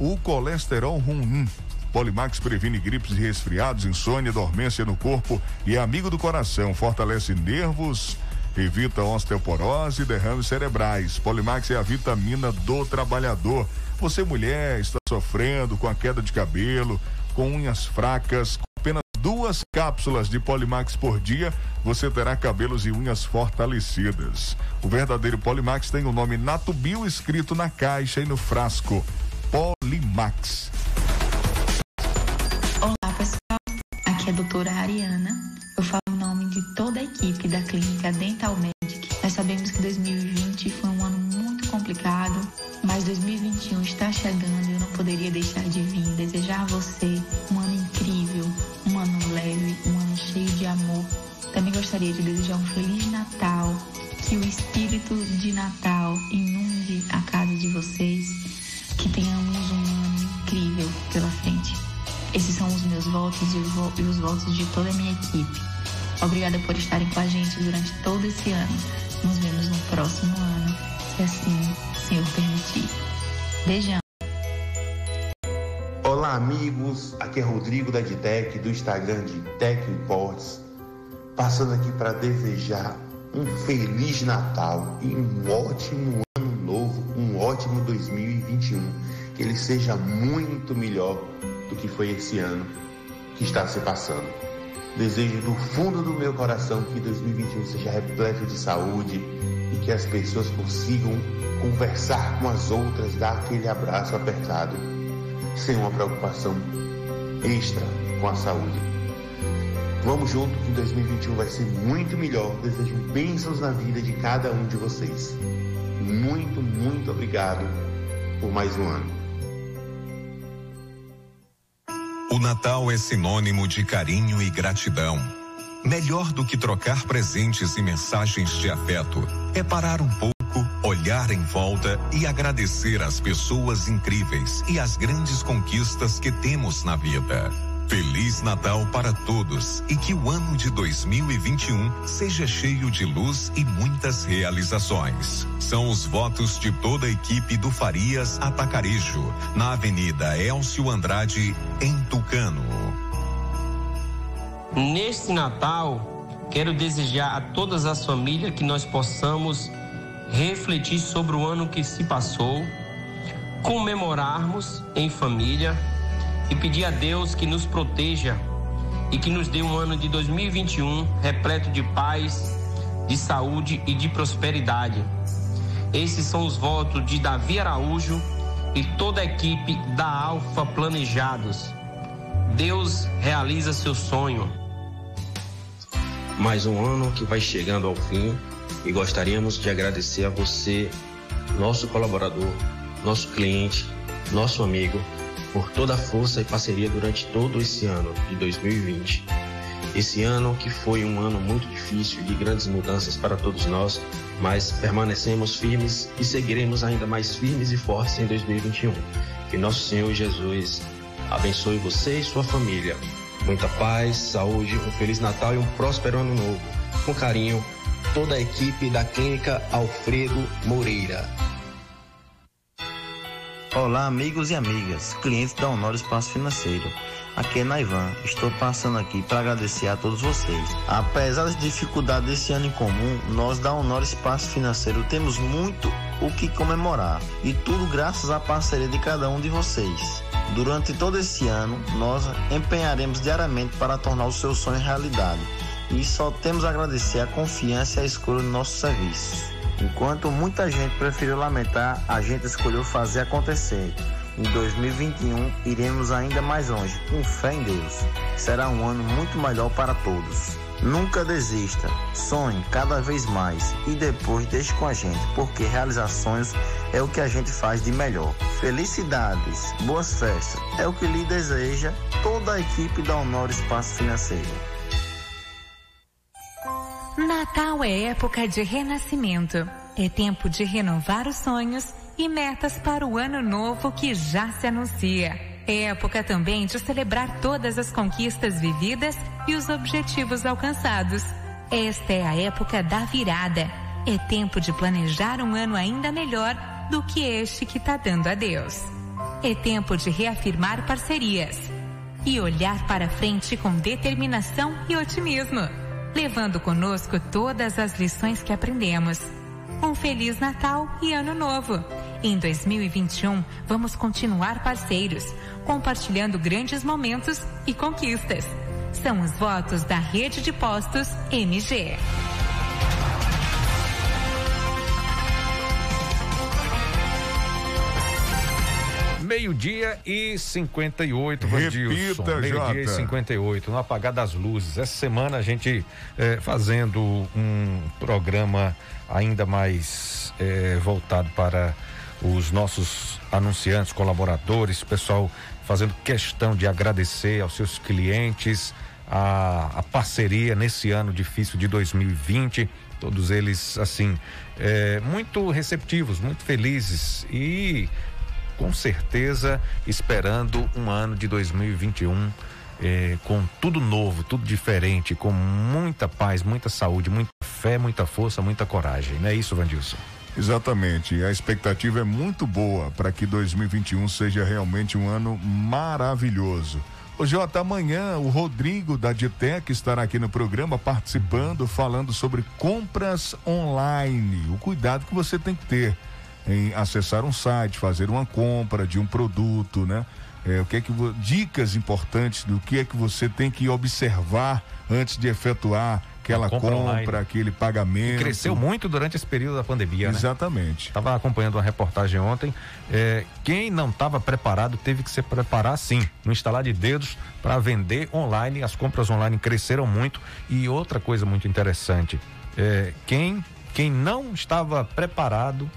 o colesterol ruim. Polimax previne gripes e resfriados, insônia, dormência no corpo e é amigo do coração. Fortalece nervos, evita osteoporose e derrames cerebrais. Polimax é a vitamina do trabalhador. Você, mulher, está sofrendo com a queda de cabelo, com unhas fracas, com apenas duas cápsulas de Polimax por dia, você terá cabelos e unhas fortalecidas. O verdadeiro Polimax tem o nome Natubio escrito na caixa e no frasco. Polimax. Olá, pessoal. Aqui é a doutora Ariana. Eu falo em nome de toda a equipe da clínica Dental Medic. Nós sabemos que 2020 foi um ano muito complicado, mas 2021 está chegando e eu não poderia deixar de vir desejar a você um ano incrível, um ano leve, um ano cheio de amor. Também gostaria de desejar um feliz Natal, que o espírito de Natal inunde a casa de vocês, que tenhamos um ano incrível pela frente. Esses são os meus votos e os, vo e os votos de toda a minha equipe. Obrigada por estarem com a gente durante todo esse ano. Nos vemos no próximo ano, se assim Senhor permitir. Beijão. Olá, amigos. Aqui é Rodrigo da Ditec, do Instagram de Tech Imports. Passando aqui para desejar um feliz Natal e um ótimo ano novo, um ótimo 2021. Que ele seja muito melhor do que foi esse ano que está se passando. Desejo do fundo do meu coração que 2021 seja repleto de saúde e que as pessoas consigam conversar com as outras, dar aquele abraço apertado, sem uma preocupação extra com a saúde. Vamos junto que 2021 vai ser muito melhor. Desejo bênçãos na vida de cada um de vocês. Muito, muito obrigado por mais um ano. O Natal é sinônimo de carinho e gratidão. Melhor do que trocar presentes e mensagens de afeto é parar um pouco, olhar em volta e agradecer às pessoas incríveis e às grandes conquistas que temos na vida. Feliz Natal para todos e que o ano de 2021 seja cheio de luz e muitas realizações. São os votos de toda a equipe do Farias Atacarejo, na Avenida Elcio Andrade, em Tucano. Neste Natal, quero desejar a todas as famílias que nós possamos refletir sobre o ano que se passou, comemorarmos em família e pedir a Deus que nos proteja e que nos dê um ano de 2021 repleto de paz, de saúde e de prosperidade. Esses são os votos de Davi Araújo e toda a equipe da Alfa Planejados. Deus realiza seu sonho. Mais um ano que vai chegando ao fim e gostaríamos de agradecer a você, nosso colaborador, nosso cliente, nosso amigo por toda a força e parceria durante todo esse ano de 2020. Esse ano que foi um ano muito difícil de grandes mudanças para todos nós, mas permanecemos firmes e seguiremos ainda mais firmes e fortes em 2021. Que nosso Senhor Jesus abençoe você e sua família. Muita paz, saúde, um feliz Natal e um próspero ano novo. Com carinho, toda a equipe da Clínica Alfredo Moreira. Olá, amigos e amigas, clientes da Honor Espaço Financeiro. Aqui é Naivan. Estou passando aqui para agradecer a todos vocês. Apesar das dificuldades desse ano em comum, nós da Honor Espaço Financeiro temos muito o que comemorar e tudo graças à parceria de cada um de vocês. Durante todo esse ano, nós empenharemos diariamente para tornar o seu sonho realidade e só temos a agradecer a confiança e a escolha do nosso serviço. Enquanto muita gente preferiu lamentar, a gente escolheu fazer acontecer. Em 2021, iremos ainda mais longe, com fé em Deus. Será um ano muito melhor para todos. Nunca desista, sonhe cada vez mais e depois deixe com a gente, porque realizar sonhos é o que a gente faz de melhor. Felicidades, boas festas, é o que lhe deseja toda a equipe da Honor Espaço Financeiro. Natal é época de renascimento. É tempo de renovar os sonhos e metas para o ano novo que já se anuncia. É época também de celebrar todas as conquistas vividas e os objetivos alcançados. Esta é a época da virada. É tempo de planejar um ano ainda melhor do que este que está dando a Deus. É tempo de reafirmar parcerias e olhar para frente com determinação e otimismo levando conosco todas as lições que aprendemos. Um Feliz Natal e Ano Novo! Em 2021, vamos continuar parceiros, compartilhando grandes momentos e conquistas. São os votos da Rede de Postos MG. Meio-dia e 58, Vandilson. Meio-dia e 58, no apagar das luzes. Essa semana a gente eh, fazendo um programa ainda mais eh, voltado para os nossos anunciantes, colaboradores, pessoal fazendo questão de agradecer aos seus clientes a, a parceria nesse ano difícil de 2020. Todos eles, assim, eh, muito receptivos, muito felizes e com certeza esperando um ano de 2021 eh, com tudo novo, tudo diferente, com muita paz, muita saúde, muita fé, muita força, muita coragem. Não é isso, Vandilson? Exatamente. A expectativa é muito boa para que 2021 seja realmente um ano maravilhoso. Ô Jota, amanhã o Rodrigo da Ditec estará aqui no programa participando, falando sobre compras online. O cuidado que você tem que ter em acessar um site, fazer uma compra de um produto, né? é, o que é que dicas importantes do que é que você tem que observar antes de efetuar aquela compra compra, aquele pagamento. Cresceu muito durante esse período da pandemia, né? Exatamente. Estava acompanhando uma reportagem ontem. é, quem não estava preparado teve que se preparar sim. No instalar de dedos para vender online. As compras online cresceram muito. E outra coisa muito interessante: é, quem, quem não estava preparado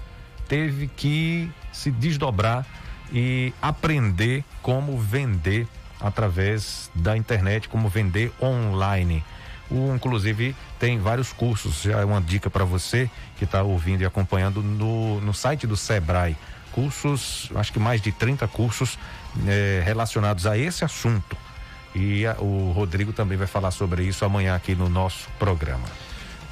teve que se desdobrar e aprender como vender através da internet, como vender online. O, inclusive, tem vários cursos, já é uma dica para você que está ouvindo e acompanhando no, no site do Sebrae. Cursos, acho que mais de 30 cursos eh, relacionados a esse assunto. E a- o Rodrigo também vai falar sobre isso amanhã aqui no nosso programa.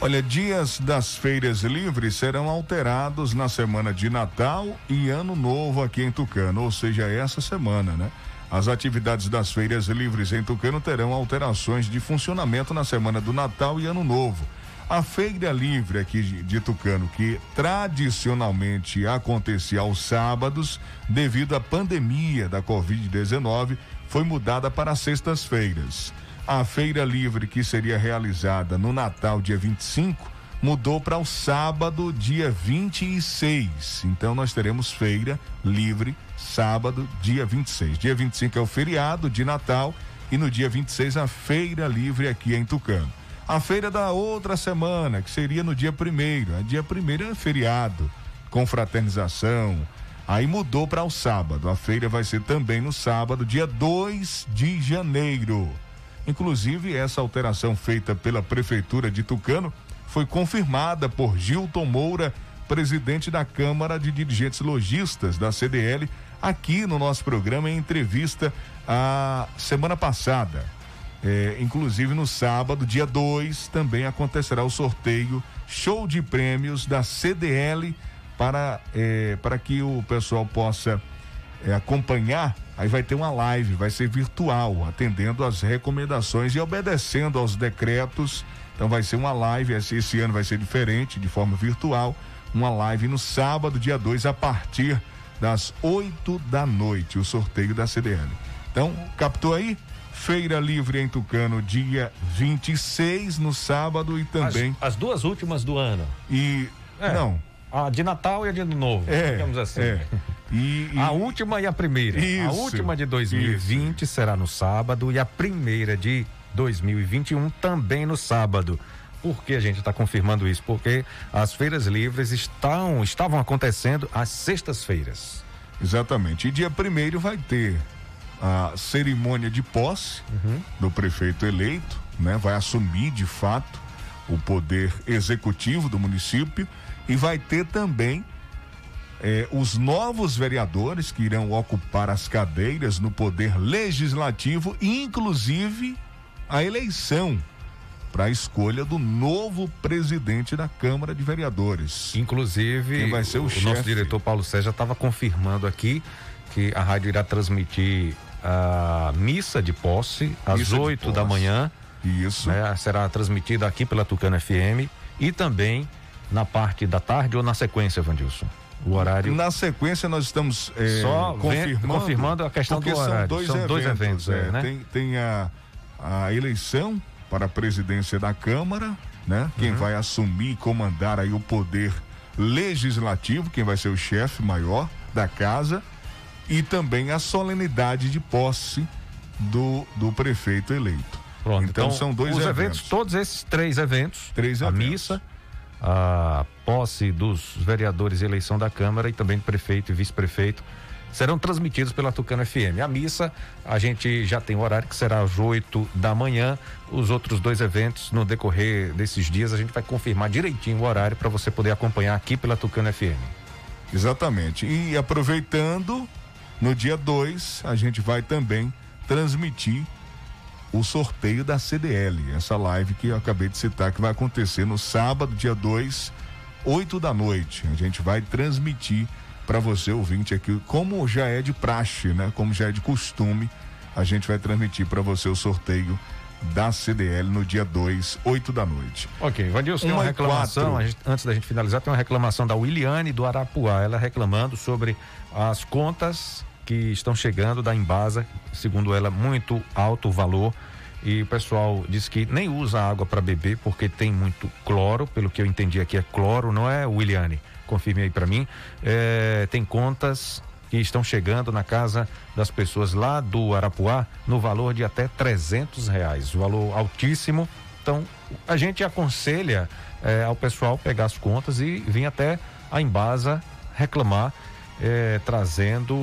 Olha, dias das feiras livres serão alterados na semana de Natal e Ano Novo aqui em Tucano, ou seja, essa semana, né? As atividades das feiras livres em Tucano terão alterações de funcionamento na semana do Natal e Ano Novo. A feira livre aqui de, Tucano, que tradicionalmente acontecia aos sábados, devido à pandemia da Covid-19, foi mudada para sextas-feiras. A feira livre que seria realizada no Natal, dia 25, mudou para o sábado, dia 26. Então nós teremos feira livre sábado, dia 26. Dia 25 é o feriado de Natal e no dia 26 a feira livre aqui em Tucano. A feira da outra semana, que seria no dia primeiro. A dia primeiro é feriado, confraternização. Aí mudou para o sábado. A feira vai ser também no sábado, dia 2 de janeiro. Inclusive, essa alteração feita pela Prefeitura de Tucano foi confirmada por Gilton Moura, presidente da Câmara de Dirigentes Logistas da CDL, aqui no nosso programa em entrevista a semana passada. É, inclusive no sábado, dia 2, também acontecerá o sorteio show de prêmios da CDL para, é, para que o pessoal possa é, acompanhar. Aí vai ter uma live, vai ser virtual, atendendo às recomendações e obedecendo aos decretos. Então vai ser uma live, esse, esse ano vai ser diferente, de forma virtual. Uma live no sábado, dia 2, a partir das 8 da noite, o sorteio da CDL. Então, captou aí? Feira Livre em Tucano, dia 26, no sábado e também. As, as duas últimas do ano. E. É, Não. A de Natal e a de Ano Novo. É, digamos assim. é. E, A última e a primeira. a Isso, última de 2020 será no sábado e a primeira de 2021 também no sábado. Por que a gente está confirmando isso? Porque as feiras livres estão, estavam acontecendo às sextas-feiras. Exatamente. E dia primeiro vai ter a cerimônia de posse do prefeito eleito, né? Vai assumir de fato o poder executivo do município e vai ter também eh, os novos vereadores que irão ocupar as cadeiras no poder legislativo, inclusive a eleição para a escolha do novo presidente da Câmara de Vereadores. Inclusive, Quem vai ser o, chefe? nosso diretor Paulo César estava confirmando aqui que a rádio irá transmitir a missa de posse às Missa 8 da manhã. Isso. será transmitida aqui pela Tucano FM e também na parte da tarde ou na sequência, Vandilson. O horário. Na sequência, nós estamos eh, Só confirmando, confirmando a questão do são horário. dois São eventos. dois eventos, é, é, né? Tem, tem a, a eleição para a presidência da Câmara, né? Quem Uhum. vai assumir e comandar aí o poder legislativo, quem vai ser o chefe maior da casa, e também a solenidade de posse do, do prefeito eleito. Pronto, então, são dois os eventos. eventos. todos esses três eventos, Três a eventos. missa, a posse dos vereadores e eleição da Câmara e também do prefeito e vice-prefeito serão transmitidos pela Tucano FM. A missa, a gente já tem o horário que será às 8 da manhã. Os outros dois eventos, no decorrer desses dias, a gente vai confirmar direitinho o horário para você poder acompanhar aqui pela Tucano FM. Exatamente. E aproveitando, no dia 2, a gente vai também transmitir o sorteio da CDL, essa live que eu acabei de citar, que vai acontecer no sábado, dia 2, 8 da noite. A gente vai transmitir para você, ouvinte, aqui, como já é de praxe, né? Como já é de costume, a gente vai transmitir para você o sorteio da CDL no dia 2, 8 da noite. Ok, Vandilson, tem uma reclamação, gente- antes da gente finalizar, tem uma reclamação da Williane do Arapuá, ela reclamando sobre as contas que estão chegando da Embasa, segundo ela, muito alto valor. E o pessoal diz que nem usa água para beber porque tem muito cloro, pelo que eu entendi aqui é cloro, não é, Williane? Confirme aí para mim. É, tem contas que estão chegando na casa das pessoas lá do Arapuá no valor de até 300 reais, valor altíssimo. Então a gente aconselha é, ao pessoal pegar as contas e vir até a Embasa reclamar, é, trazendo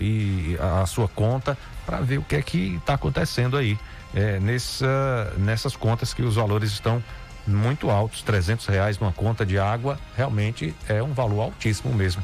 e a, sua conta para ver o que é que está acontecendo aí é, nessa, nessas contas que os valores estão muito altos, 300 reais numa conta de água, realmente é um valor altíssimo mesmo.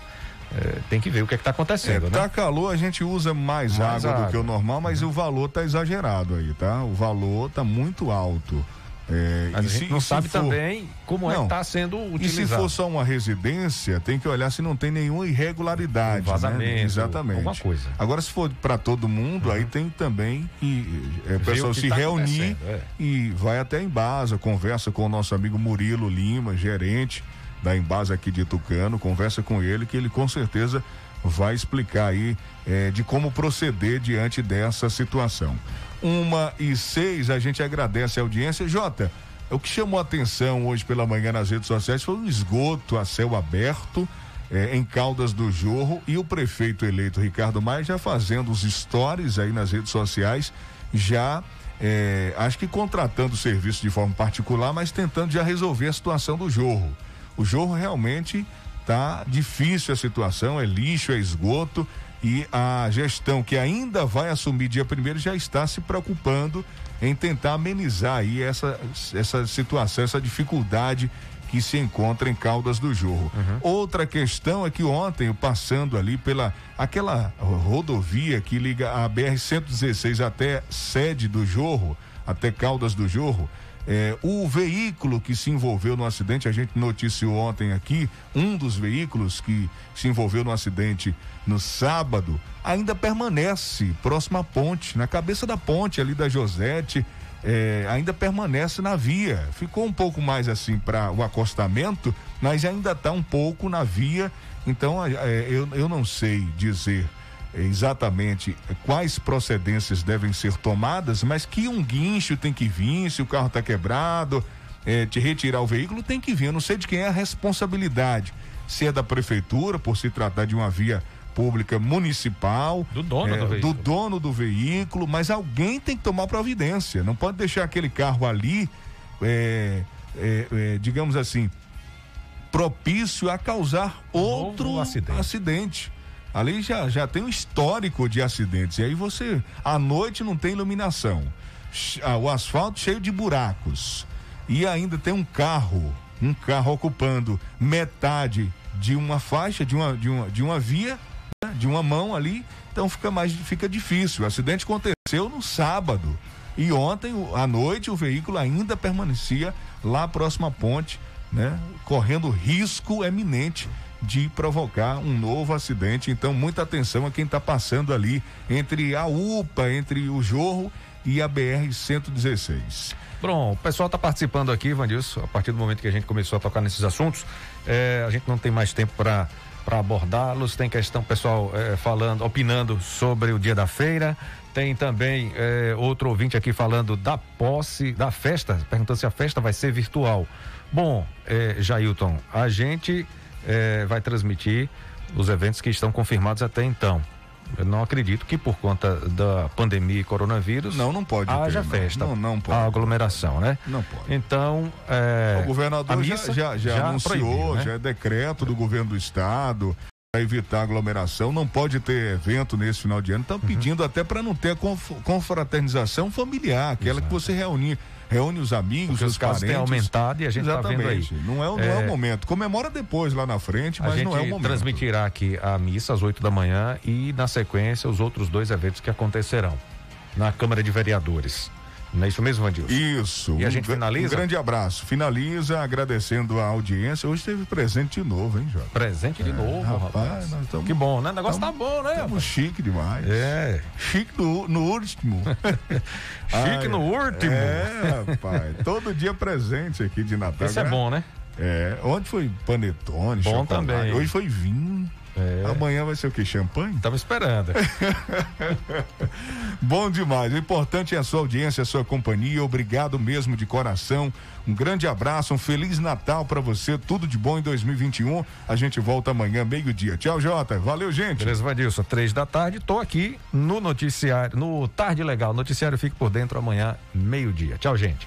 É, tem que ver o que é está acontecendo. É, né? Tá calor, a gente usa mais, Mais água, do água. que o normal, mas Uhum. o valor tá exagerado aí, tá? O valor tá muito alto. É, e a gente se- não e sabe for- também como é que Não. está sendo E utilizado. se for só uma residência, tem que olhar se não tem nenhuma irregularidade. Um vazamento, né? Exatamente. alguma coisa. Agora, se for para todo mundo, aí tem também que é, o Ver pessoal que se tá reunir é. e vai até a Embasa, conversa com o nosso amigo Murilo Lima, gerente da Embasa aqui de Tucano, conversa com ele que ele com certeza vai explicar aí eh, de como proceder diante dessa situação. Uma e seis, a gente agradece a audiência. Jota, o que chamou a atenção hoje pela manhã nas redes sociais foi o esgoto a céu aberto eh, em Caldas do Jorro e o prefeito eleito Ricardo Maia já fazendo os stories aí nas redes sociais, já eh, acho que contratando o serviço de forma particular, mas tentando já resolver a situação do Jorro. O Jorro realmente tá difícil a situação, é lixo, é esgoto e a gestão que ainda vai assumir dia primeiro já está se preocupando em tentar amenizar aí essa, essa situação, essa dificuldade que se encontra em Caldas do Jorro. Outra questão é que ontem, eu passando ali pela aquela rodovia que liga a BR 116 até sede do Jorro, até Caldas do Jorro, é, o veículo que se envolveu no acidente, a gente noticiou ontem aqui, um dos veículos que se envolveu no acidente no sábado, ainda permanece próximo à ponte, na cabeça da ponte ali da Josete, é, ainda permanece na via. Ficou um pouco mais assim para o acostamento, mas ainda está um pouco na via. Então, é, eu, eu não sei dizer exatamente quais procedências devem ser tomadas, mas que um guincho tem que vir, se o carro está quebrado, é, de retirar o veículo, tem que vir. Eu não sei de quem é a responsabilidade. Se é da prefeitura, por se tratar de uma via pública municipal, Do dono é, do veículo. dono do veículo, mas alguém tem que tomar providência. Não pode deixar aquele carro ali, é, é, digamos assim, propício a causar outro acidente. Ali já, já tem um histórico de acidentes. E aí você, à noite, não tem iluminação. Ah, O asfalto cheio de buracos. E ainda tem um carro, um carro ocupando metade de uma faixa, de uma, de uma, de uma via, né, de uma mão ali. Então fica mais fica difícil. O acidente aconteceu no sábado. E ontem, à noite, o veículo ainda permanecia lá próximo à ponte, né? Correndo risco eminente de provocar um novo acidente. Então, muita atenção a quem está passando ali entre a UPA, entre o Jorro e a BR-116. Bom, o pessoal está participando aqui, Vandilson, a partir do momento que a gente começou a tocar nesses assuntos, eh, a gente não tem mais tempo para para abordá-los, tem questão pessoal eh, falando, opinando sobre o dia da feira, tem também eh, outro ouvinte aqui falando da posse, da festa, perguntando se a festa vai ser virtual. Bom, eh, Jailton, a gente eh, vai transmitir os eventos que estão confirmados até então. Eu não acredito que por conta da pandemia e coronavírus. Não, não pode Haja ter, festa. Não, não pode. A aglomeração, né? Não pode. Então, é, o governador a já, missa já, já anunciou, proibiu, né? já é decreto do governo do estado para evitar aglomeração. Não pode ter evento nesse final de ano. Estão Uhum. pedindo até para não ter a conf- confraternização familiar, aquela que você reúne, reúne os amigos, Porque os os casos têm parentes. aumentado e a gente tá vendo aí. Não é, o- não é É. o momento. Comemora depois lá na frente, mas não é o momento. transmitirá aqui a missa às 8 da manhã e, na sequência, os outros dois eventos que acontecerão na Câmara de Vereadores. Não é isso mesmo, Vandilson? Isso. E a gente finaliza? Um grande abraço. Finaliza agradecendo a audiência. Hoje teve presente de novo, hein, Jota? Presente de novo, rapaz. nós tamo- Que bom, né? O negócio tá bom, né? Estamos chique demais. É. Chique no, no último. Chique no último. É, rapaz. Todo dia presente aqui de Natal. Isso é Gra- bom, né? É. Ontem foi panetone, Bom chocolate. também. Hoje foi vinho. É. Amanhã vai ser o que? Champanhe? Tava esperando. Bom demais. O importante é a sua audiência, a sua companhia. Obrigado mesmo de coração. Um grande abraço, um feliz Natal para você. Tudo de bom em 2021. A gente volta amanhã, meio-dia. Tchau, Jota. Valeu, gente. Beleza, Vadilson. Três da tarde. Tô aqui no noticiário, no Tarde Legal. Noticiário Fique por Dentro amanhã, meio-dia. Tchau, gente.